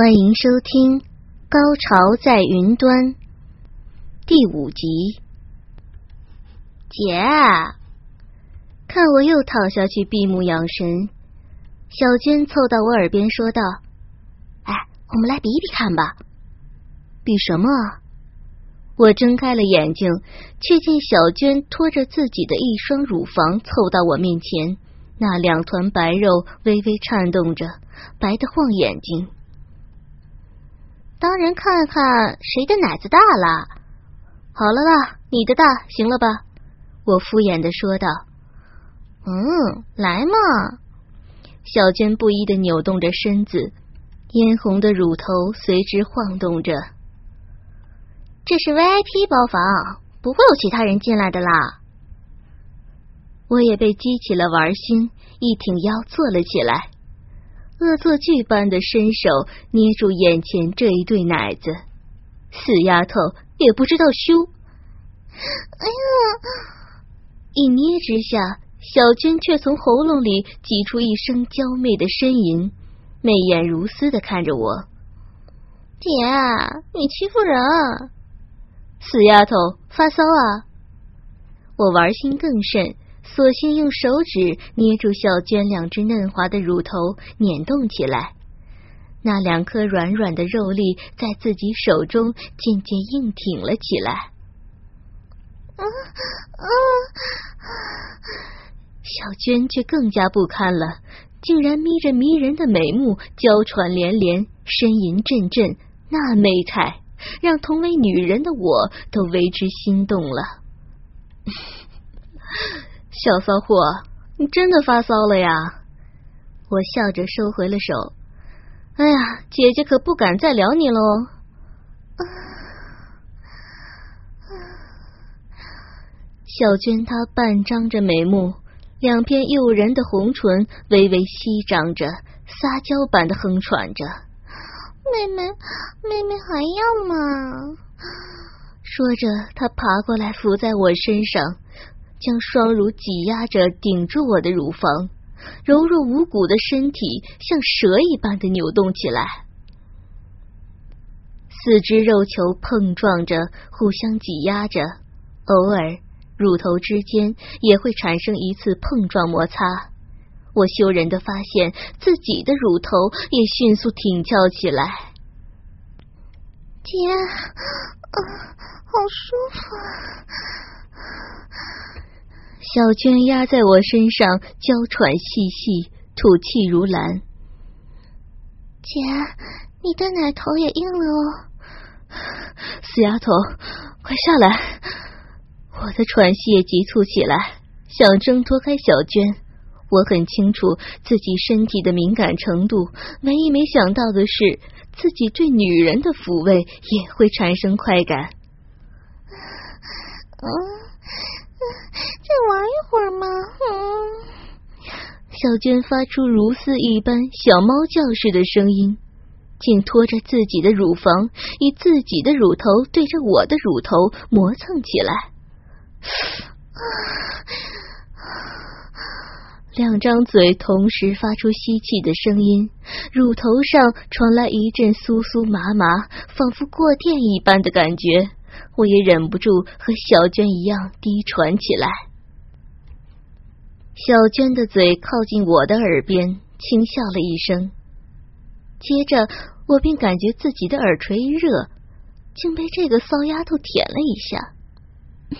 欢迎收听《高潮在云端》第五集。姐，看我又躺下去闭目养神，小娟凑到我耳边说道：“哎，我们来比比看吧。”比什么？我睁开了眼睛，却见小娟拖着自己的一双乳房凑到我面前，那两团白肉微微颤动着，白的晃眼睛。当然，看看谁的奶子大了。好了啦，你的大，行了吧？我敷衍的说道。嗯，来嘛。小娟不依的扭动着身子，嫣红的乳头随之晃动着。这是 VIP 包房，不会有其他人进来的啦。我也被激起了玩心，一挺腰坐了起来。恶作剧般的伸手捏住眼前这一对奶子，死丫头也不知道羞。哎呀！一捏之下，小娟却从喉咙里挤出一声娇媚的呻吟，媚眼如丝的看着我。姐，你欺负人！死丫头，发骚啊！我玩心更甚。索性用手指捏住小娟两只嫩滑的乳头，捻动起来。那两颗软软的肉粒在自己手中渐渐硬挺了起来。啊啊！小娟却更加不堪了，竟然眯着迷人的美目，娇喘连连，呻吟阵阵，那媚态让同为女人的我都为之心动了。小骚货，你真的发骚了呀！我笑着收回了手。哎呀，姐姐可不敢再撩你喽。小娟她半张着眉目，两片诱人的红唇微微翕张着，撒娇般的哼喘着：“妹妹，妹妹还要吗？”说着，她爬过来伏在我身上。将双乳挤压着顶住我的乳房，柔弱无骨的身体像蛇一般的扭动起来，四肢肉球碰撞着，互相挤压着，偶尔乳头之间也会产生一次碰撞摩擦。我羞人的发现自己的乳头也迅速挺翘起来，姐，啊，好舒服啊。小娟压在我身上，娇喘细细，吐气如兰。姐，你的奶头也硬了哦！死丫头，快下来！我的喘息也急促起来，想挣脱开小娟。我很清楚自己身体的敏感程度，唯一没想到的是，自己对女人的抚慰也会产生快感。嗯。再玩一会儿嘛？嗯，小娟发出如丝一般小猫叫似的声音，竟拖着自己的乳房，以自己的乳头对着我的乳头磨蹭起来。两张嘴同时发出吸气的声音，乳头上传来一阵酥酥麻麻，仿佛过电一般的感觉。我也忍不住和小娟一样低喘起来。小娟的嘴靠近我的耳边，轻笑了一声，接着我便感觉自己的耳垂一热，竟被这个骚丫头舔了一下。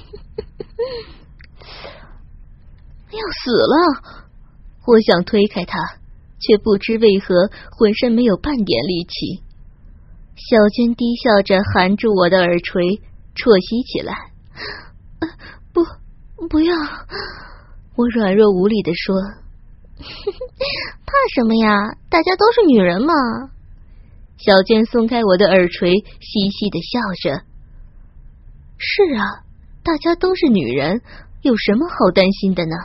要死了！我想推开她，却不知为何浑身没有半点力气。小娟低笑着含住我的耳垂。啜吸起来，不，不要！我软弱无力的说：“怕什么呀？大家都是女人嘛。”小娟松开我的耳垂，嘻嘻的笑着。是啊，大家都是女人，有什么好担心的呢？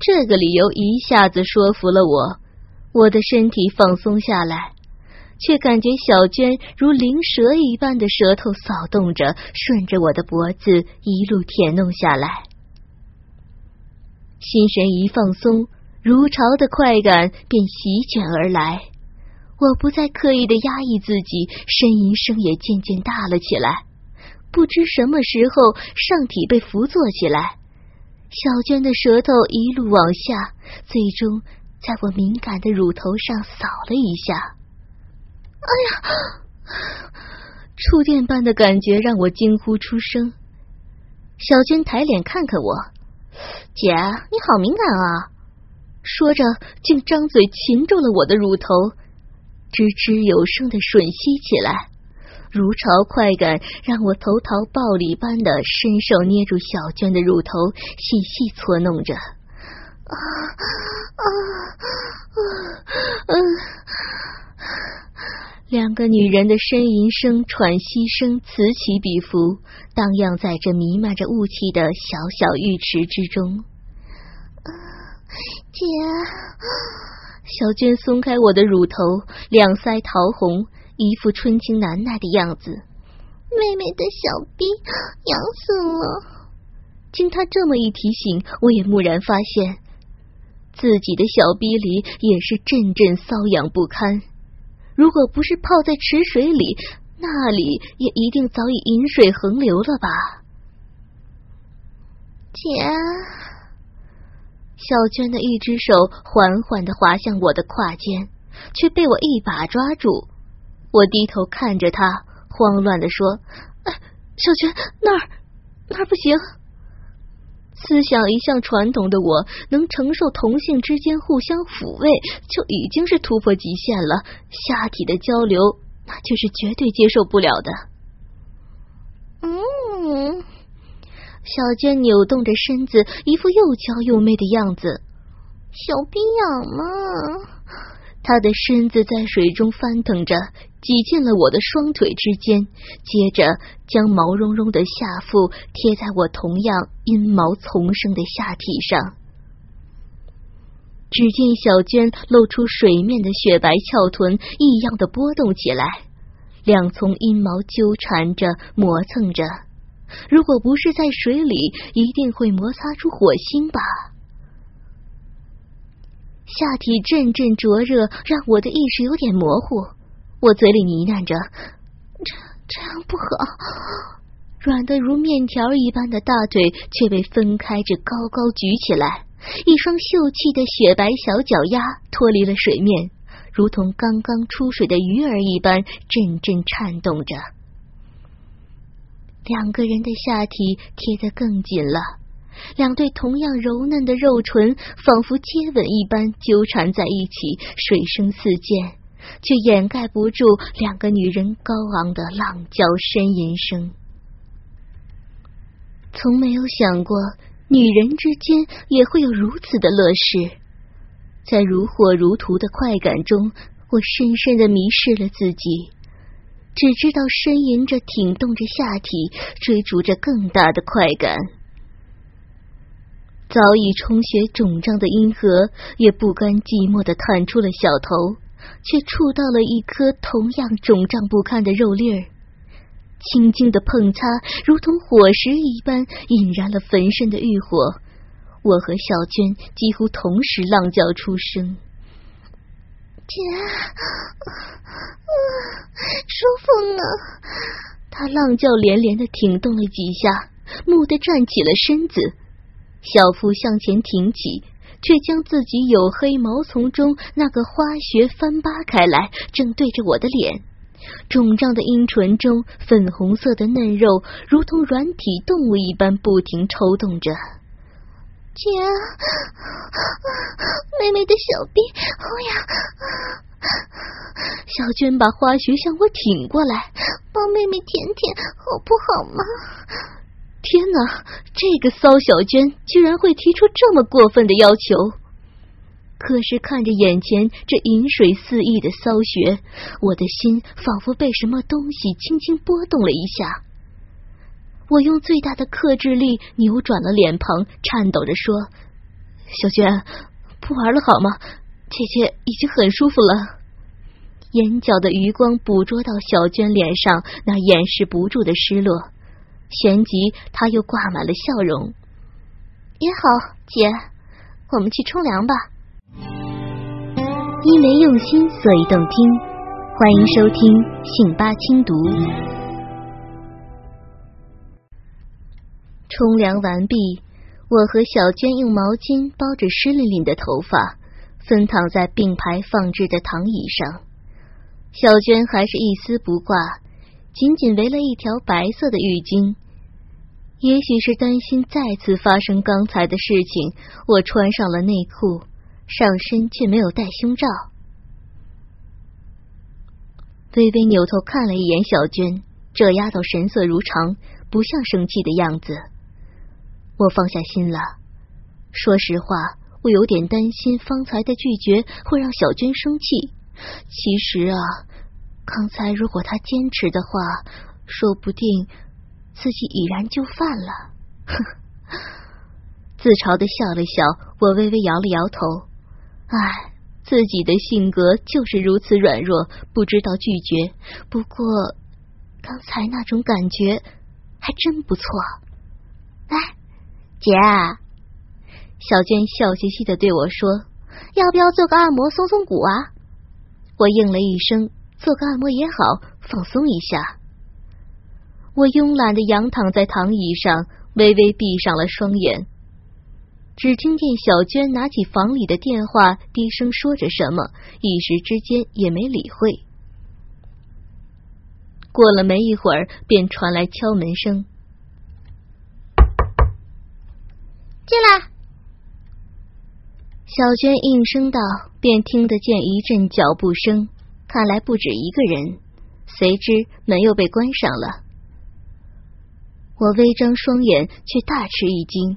这个理由一下子说服了我，我的身体放松下来，却感觉小娟如灵蛇一般的舌头扫动着，顺着我的脖子一路舔弄下来。心神一放松，如潮的快感便席卷而来。我不再刻意的压抑自己，呻吟声也渐渐大了起来。不知什么时候，上体被扶坐起来，小娟的舌头一路往下，最终在我敏感的乳头上扫了一下。哎呀！触电般的感觉让我惊呼出声。小娟抬脸看看我。姐，你好敏感啊！说着，竟张嘴擒住了我的乳头，吱吱有声的吮吸起来。如潮快感让我投桃报李般的伸手捏住小娟的乳头，细细搓弄着。啊啊啊！嗯两个女人的呻吟声、喘息声此起彼伏，荡漾在这弥漫着雾气的小小浴池之中。姐，小娟松开我的乳头，两腮桃红，一副春情难耐的样子。妹妹的小逼痒死了。经她这么一提醒，我也蓦然发现自己的小逼里也是阵阵瘙痒不堪。如果不是泡在池水里，那里也一定早已饮水横流了吧？姐，小娟的一只手缓缓的滑向我的胯间，却被我一把抓住。我低头看着她，慌乱的说：“哎小娟，那儿，那儿不行。”思想一向传统的我，能承受同性之间互相抚慰，就已经是突破极限了。下体的交流，那就是绝对接受不了的。嗯，小娟扭动着身子，一副又娇又媚的样子。小逼痒吗？他的身子在水中翻腾着。挤进了我的双腿之间，接着将毛茸茸的下腹贴在我同样阴毛丛生的下体上。只见小娟露出水面的雪白翘臀，异样的波动起来，两丛阴毛纠缠着磨蹭着。如果不是在水里，一定会摩擦出火星吧。下体阵阵灼热，让我的意识有点模糊。我嘴里呢喃着：“这这样不好。”软的如面条一般的大腿却被分开着高高举起来，一双秀气的雪白小脚丫脱离了水面，如同刚刚出水的鱼儿一般阵阵颤动着。两个人的下体贴得更紧了，两对同样柔嫩的肉唇仿佛接吻一般纠缠在一起，水声四溅。却掩盖不住两个女人高昂的浪叫呻吟声。从没有想过女人之间也会有如此的乐事，在如火如荼的快感中，我深深的迷失了自己，只知道呻吟着、挺动着下体，追逐着更大的快感。早已充血肿胀的阴核也不甘寂寞的探出了小头。却触到了一颗同样肿胀不堪的肉粒儿，轻轻的碰擦，如同火石一般引燃了焚身的欲火。我和小娟几乎同时浪叫出声：“姐，舒服呢！”她浪叫连连的挺动了几下，蓦地站起了身子，小腹向前挺起。却将自己黝黑毛丛中那个花穴翻扒开来，正对着我的脸。肿胀的阴唇中，粉红色的嫩肉如同软体动物一般不停抽动着。姐，妹妹的小臂好痒。小娟把花穴向我挺过来，帮妹妹舔舔，好不好吗？天哪！这个骚小娟居然会提出这么过分的要求！可是看着眼前这饮水肆意的骚穴，我的心仿佛被什么东西轻轻拨动了一下。我用最大的克制力扭转了脸庞，颤抖着说：“小娟，不玩了好吗？姐姐已经很舒服了。”眼角的余光捕捉到小娟脸上那掩饰不住的失落，旋即他又挂满了笑容。也好，姐，我们去冲凉吧。因为用心，所以动听。欢迎收听信八轻读。冲凉完毕，我和小娟用毛巾包着湿淋淋的头发，分躺在并排放置的躺椅上。小娟还是一丝不挂，紧紧围了一条白色的浴巾。也许是担心再次发生刚才的事情，我穿上了内裤，上身却没有戴胸罩。微微扭头看了一眼小娟，这丫头神色如常，不像生气的样子。我放下心了。说实话，我有点担心方才的拒绝会让小娟生气。其实啊，刚才如果她坚持的话，说不定自己已然就范了。哼，自嘲的笑了笑，我微微摇了摇头。唉，自己的性格就是如此软弱，不知道拒绝。不过刚才那种感觉还真不错。哎。姐，小娟笑嘻嘻的对我说：“要不要做个按摩松松骨啊？”我应了一声：“做个按摩也好，放松一下。”我慵懒的仰躺在躺椅上，微微闭上了双眼。只听见小娟拿起房里的电话，低声说着什么，一时之间也没理会。过了没一会儿，便传来敲门声。进来，小娟应声道，便听得见一阵脚步声，看来不止一个人。随之门又被关上了。我微张双眼，却大吃一惊。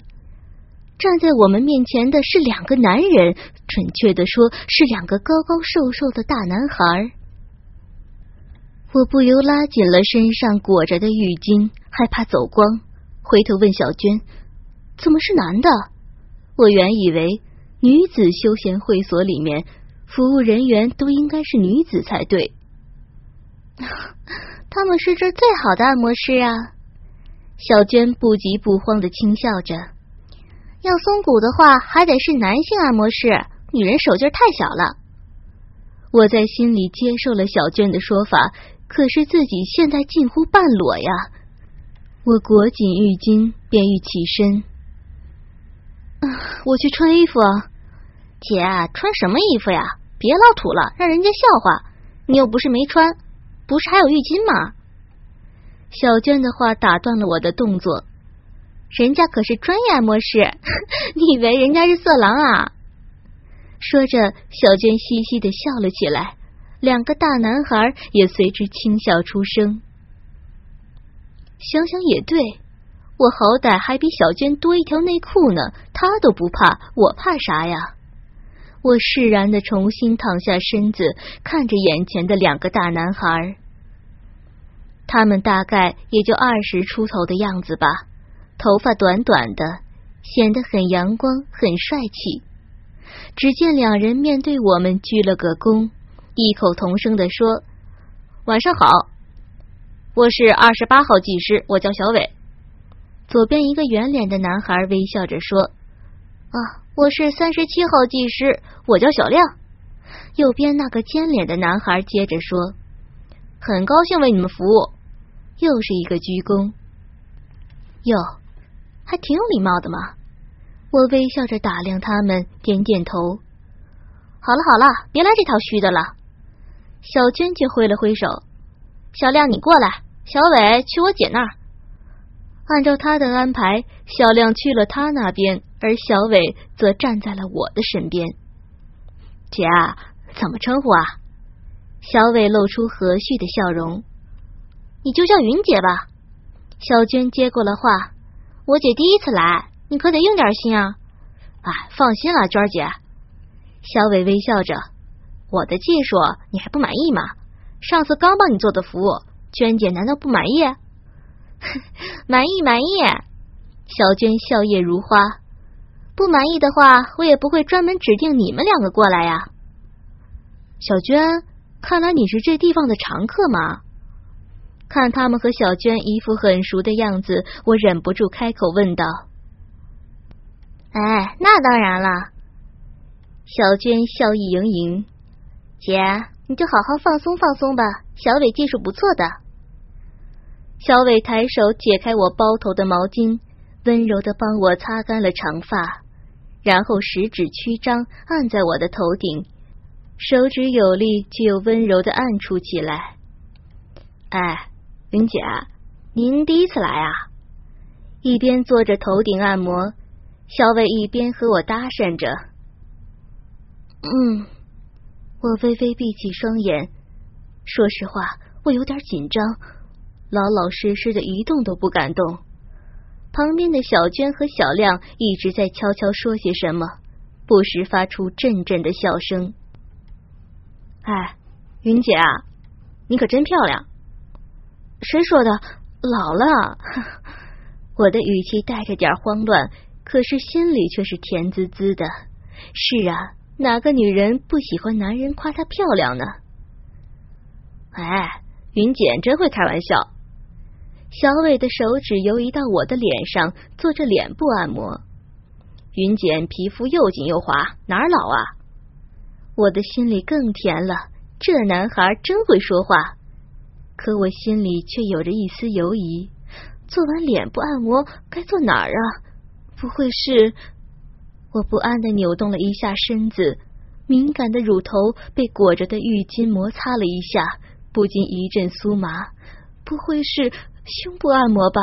站在我们面前的是两个男人，准确的说，是两个高高瘦瘦的大男孩。我不由拉紧了身上裹着的浴巾，害怕走光，回头问小娟。怎么是男的？我原以为女子休闲会所里面服务人员都应该是女子才对。他们是这最好的按摩师啊！小娟不急不慌的轻笑着。要松骨的话，还得是男性按摩师，女人手劲太小了。我在心里接受了小娟的说法，可是自己现在近乎半裸呀！我裹紧浴巾，便欲起身。我去穿衣服啊，姐，穿什么衣服呀？别老土了，让人家笑话。你又不是没穿，不是还有浴巾吗？小娟的话打断了我的动作，人家可是专业按摩师，你以为人家是色狼啊？说着，小娟嘻嘻的笑了起来，两个大男孩也随之轻笑出声。想想也对。我好歹还比小娟多一条内裤呢，她都不怕，我怕啥呀？我释然的重新躺下身子，看着眼前的两个大男孩，他们大概也就二十出头的样子吧，头发短短的，显得很阳光，很帅气。只见两人面对我们鞠了个躬，异口同声的说：“晚上好，我是二十八号技师，我叫小伟。”左边一个圆脸的男孩微笑着说：“啊，我是三十七号技师，我叫小亮。”右边那个尖脸的男孩接着说：“很高兴为你们服务。”又是一个鞠躬。哟，还挺有礼貌的嘛。我微笑着打量他们，点点头。好了好了，别来这套虚的了。小娟却挥了挥手：“小亮，你过来。小伟去我姐那儿。”按照他的安排，小亮去了他那边，而小伟则站在了我的身边。姐啊，怎么称呼啊？小伟露出和煦的笑容。你就叫云姐吧。小娟接过了话。我姐第一次来，你可得用点心啊。哎，放心了，娟儿姐。小伟微笑着：“我的技术你还不满意吗？上次刚帮你做的服务，娟姐难道不满意？”“ 满意，满意。”小娟笑靥如花。“不满意的话，我也不会专门指定你们两个过来呀。”小娟，看来你是这地方的常客嘛？看他们和小娟一副很熟的样子，我忍不住开口问道：“哎，那当然了。”小娟笑意盈盈：“姐，你就好好放松放松吧。小伟技术不错的。”小伟抬手解开我包头的毛巾，温柔的帮我擦干了长发，然后食指曲张按在我的头顶，手指有力却又温柔的按触起来。哎。云姐，您第一次来啊？一边做着头顶按摩，小伟一边和我搭讪着。嗯，我微微闭起双眼，说实话，我有点紧张，老老实实的一动都不敢动。旁边的小娟和小亮一直在悄悄说些什么，不时发出阵阵的笑声。哎，云姐啊，你可真漂亮！谁说的？老了，我的语气带着点慌乱，可是心里却是甜滋滋的。是啊，哪个女人不喜欢男人夸她漂亮呢？哎，云简真会开玩笑。小伟的手指游移到我的脸上，做着脸部按摩。云简皮肤又紧又滑，哪儿老啊？我的心里更甜了，这男孩真会说话。可我心里却有着一丝犹疑，做完脸部按摩该做哪儿啊？不会是……我不安的扭动了一下身子，敏感的乳头被裹着的浴巾摩擦了一下，不禁一阵酥麻。不会是胸部按摩吧？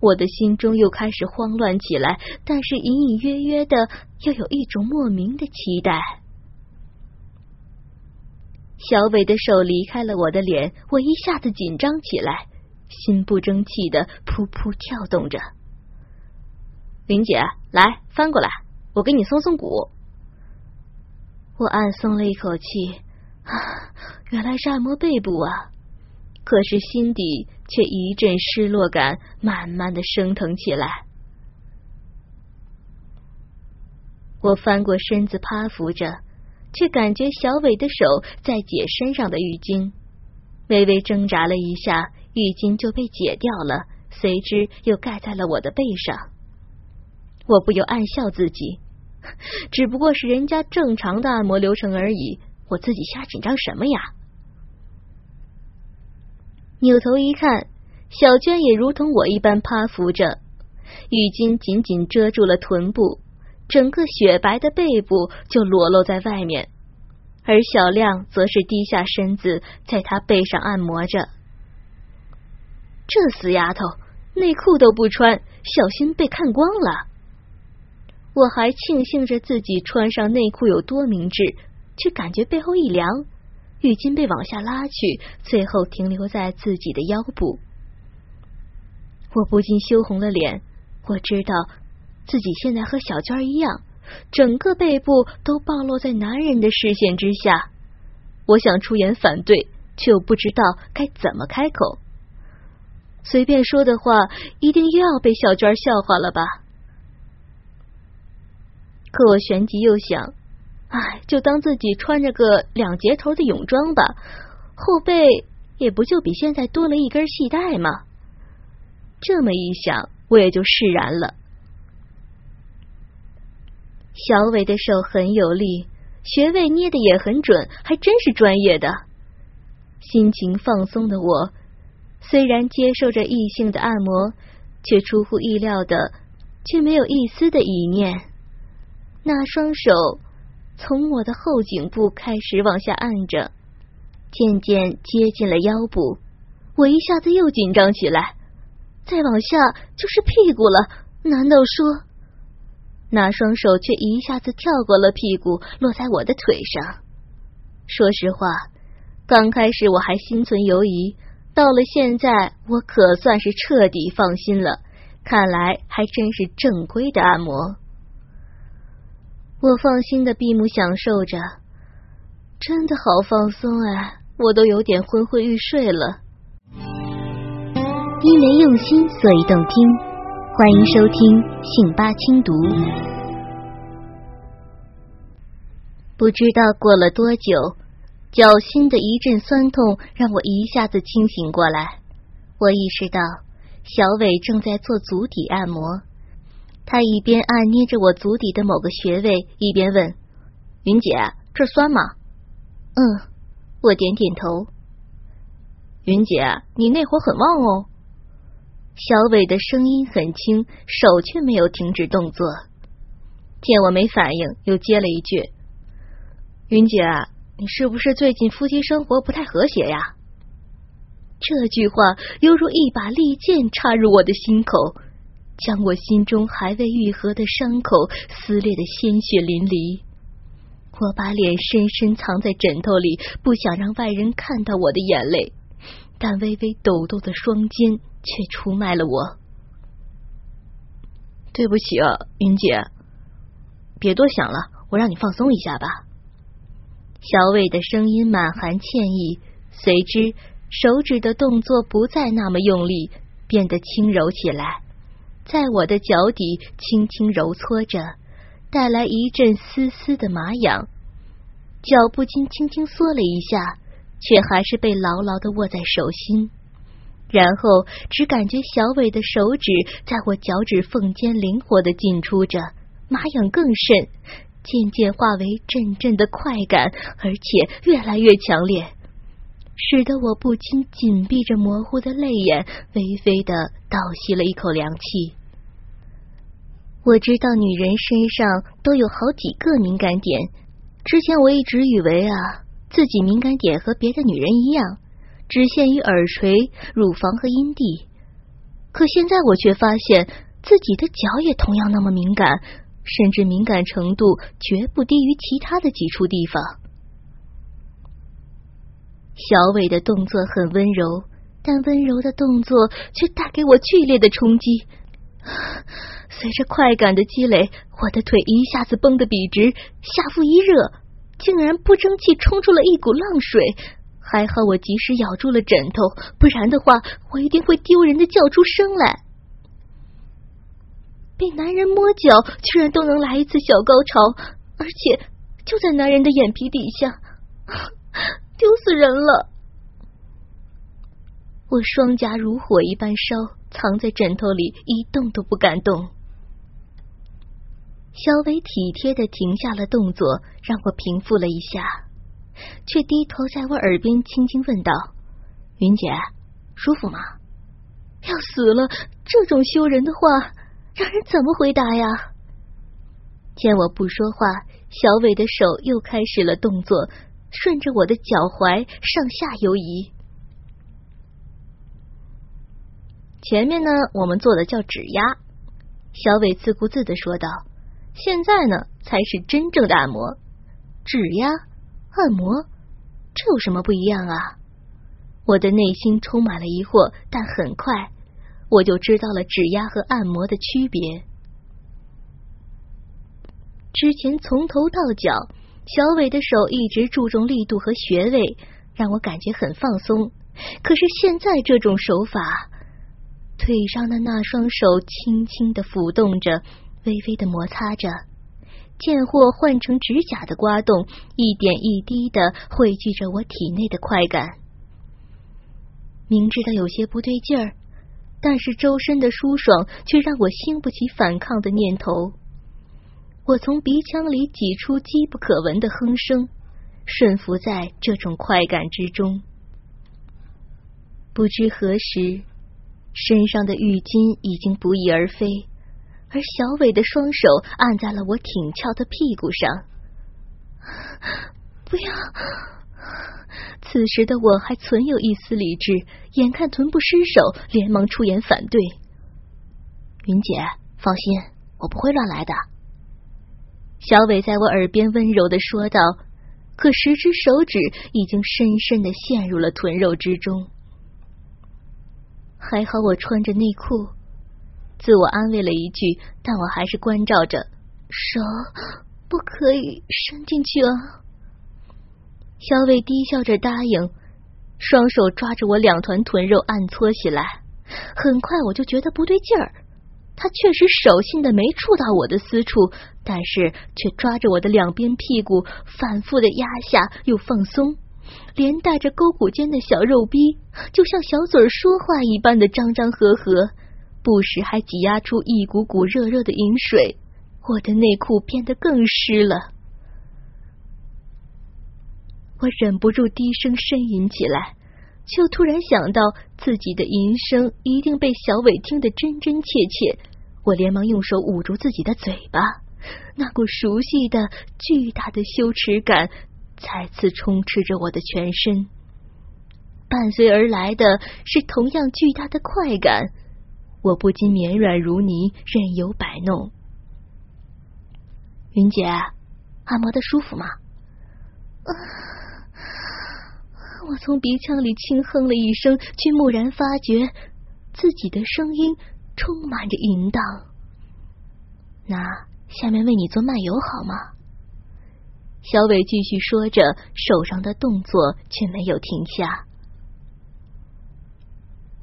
我的心中又开始慌乱起来，但是隐隐约约的又有一种莫名的期待。小伟的手离开了我的脸，我一下子紧张起来，心不争气的噗噗跳动着。林姐，来翻过来，我给你松松骨。我暗松了一口气，啊，原来是按摩背部啊！可是心底却一阵失落感慢慢的升腾起来。我翻过身子，趴伏着。却感觉小伟的手在解身上的浴巾，微微挣扎了一下，浴巾就被解掉了，随之又盖在了我的背上。我不由暗笑自己，只不过是人家正常的按摩流程而已，我自己瞎紧张什么呀？扭头一看，小娟也如同我一般趴伏着，浴巾紧紧遮住了臀部。整个雪白的背部就裸露在外面，而小亮则是低下身子，在他背上按摩着。这死丫头，内裤都不穿，小心被看光了。我还庆幸着自己穿上内裤有多明智，却感觉背后一凉，浴巾被往下拉去，最后停留在自己的腰部。我不禁羞红了脸，我知道。自己现在和小娟一样，整个背部都暴露在男人的视线之下。我想出言反对，却又不知道该怎么开口。随便说的话，一定又要被小娟笑话了吧？可我旋即又想，哎，就当自己穿着个两截头的泳装吧，后背也不就比现在多了一根系带吗？这么一想，我也就释然了。小伟的手很有力，穴位捏的也很准，还真是专业的。心情放松的我，虽然接受着异性的按摩，却出乎意料的，却没有一丝的意念。那双手从我的后颈部开始往下按着，渐渐接近了腰部，我一下子又紧张起来。再往下就是屁股了，难道说？那双手却一下子跳过了屁股，落在我的腿上。说实话，刚开始我还心存犹疑，到了现在，我可算是彻底放心了。看来还真是正规的按摩。我放心的闭目享受着，真的好放松哎，我都有点昏昏欲睡了。因为用心，所以动听。欢迎收听信八轻读。不知道过了多久，脚心的一阵酸痛让我一下子清醒过来。我意识到小伟正在做足底按摩，他一边按捏着我足底的某个穴位，一边问：“云姐，这酸吗？”“嗯。”我点点头。“云姐，你那会很旺哦。”小伟的声音很轻，手却没有停止动作。见我没反应，又接了一句：“云姐，你是不是最近夫妻生活不太和谐呀？”这句话犹如一把利剑插入我的心口，将我心中还未愈合的伤口撕裂的鲜血淋漓。我把脸深深藏在枕头里，不想让外人看到我的眼泪，但微微抖动的双肩。却出卖了我，对不起啊，云姐，别多想了，我让你放松一下吧。小伟的声音满含歉意，随之手指的动作不再那么用力，变得轻柔起来，在我的脚底轻轻揉搓着，带来一阵丝丝的麻痒，脚不禁轻轻缩了一下，却还是被牢牢的握在手心。然后只感觉小伟的手指在我脚趾缝间灵活的进出着，麻痒更甚，渐渐化为阵阵的快感，而且越来越强烈，使得我不禁紧闭着模糊的泪眼，微微的倒吸了一口凉气。我知道女人身上都有好几个敏感点，之前我一直以为啊，自己敏感点和别的女人一样。只限于耳垂、乳房和阴蒂，可现在我却发现自己的脚也同样那么敏感，甚至敏感程度绝不低于其他的几处地方。小伟的动作很温柔，但温柔的动作却带给我剧烈的冲击。随着快感的积累，我的腿一下子绷得笔直，下腹一热，竟然不争气冲出了一股浪水。还好我及时咬住了枕头，不然的话，我一定会丢人的叫出声来。被男人摸脚，居然都能来一次小高潮，而且就在男人的眼皮底下，丢死人了！我双颊如火一般烧，藏在枕头里，一动都不敢动。小伟体贴的停下了动作，让我平复了一下。却低头在我耳边轻轻问道：“云姐，舒服吗？”要死了！这种羞人的话，让人怎么回答呀？见我不说话，小伟的手又开始了动作，顺着我的脚踝上下游移。前面呢，我们做的叫指压。小伟自顾自的说道：“现在呢，才是真正的按摩，指压。”按摩，这有什么不一样啊？我的内心充满了疑惑，但很快我就知道了指压和按摩的区别。之前从头到脚，小伟的手一直注重力度和穴位，让我感觉很放松。可是现在这种手法，腿上的那双手轻轻的抚动着，微微的摩擦着。贱货换成指甲的刮动，一点一滴的汇聚着我体内的快感。明知道有些不对劲儿，但是周身的舒爽却让我兴不起反抗的念头。我从鼻腔里挤出机不可闻的哼声，顺服在这种快感之中。不知何时，身上的浴巾已经不翼而飞。而小伟的双手按在了我挺翘的屁股上，不要！此时的我还存有一丝理智，眼看臀部失手，连忙出言反对。云姐，放心，我不会乱来的。小伟在我耳边温柔的说道，可十只手指已经深深的陷入了臀肉之中。还好我穿着内裤。自我安慰了一句，但我还是关照着手，不可以伸进去啊。小伟低笑着答应，双手抓着我两团臀肉按搓起来。很快我就觉得不对劲儿，他确实手心的没触到我的私处，但是却抓着我的两边屁股，反复的压下又放松，连带着沟骨间的小肉逼，就像小嘴说话一般的张张合合，不时还挤压出一股股热热的饮水，我的内裤变得更湿了。我忍不住低声呻吟起来。却突然想到自己的吟声一定被小伟听得真真切切，我连忙用手捂住自己的嘴巴，那股熟悉的巨大的羞耻感再次充斥着我的全身，伴随而来的是同样巨大的快感，我不禁绵软如泥，任由摆弄。云姐，按摩的舒服吗？我从鼻腔里轻哼了一声，却蓦然发觉自己的声音充满着淫荡。那下面为你做漫游好吗？小伟继续说着，手上的动作却没有停下。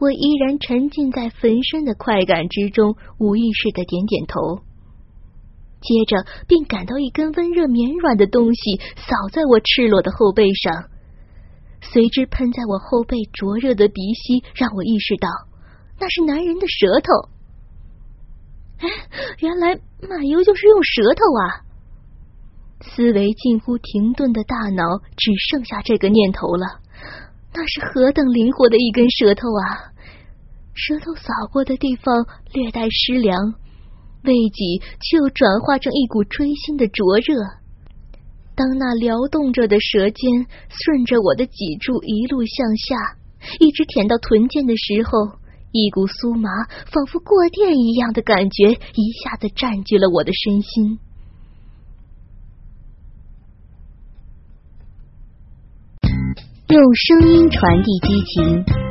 我依然沉浸在焚身的快感之中，无意识的点点头，接着便感到一根温热绵软的东西扫在我赤裸的后背上。随之喷在我后背灼热的鼻息，让我意识到那是男人的舌头。哎，原来马油就是用舌头啊！思维近乎停顿的大脑只剩下这个念头了。那是何等灵活的一根舌头啊！舌头扫过的地方略带湿凉，未几却又转化成一股锥心的灼热。当那撩动着的舌尖顺着我的脊柱一路向下，一直舔到臀间的时候，一股酥麻，仿佛过电一样的感觉一下子占据了我的身心。用声音传递激情，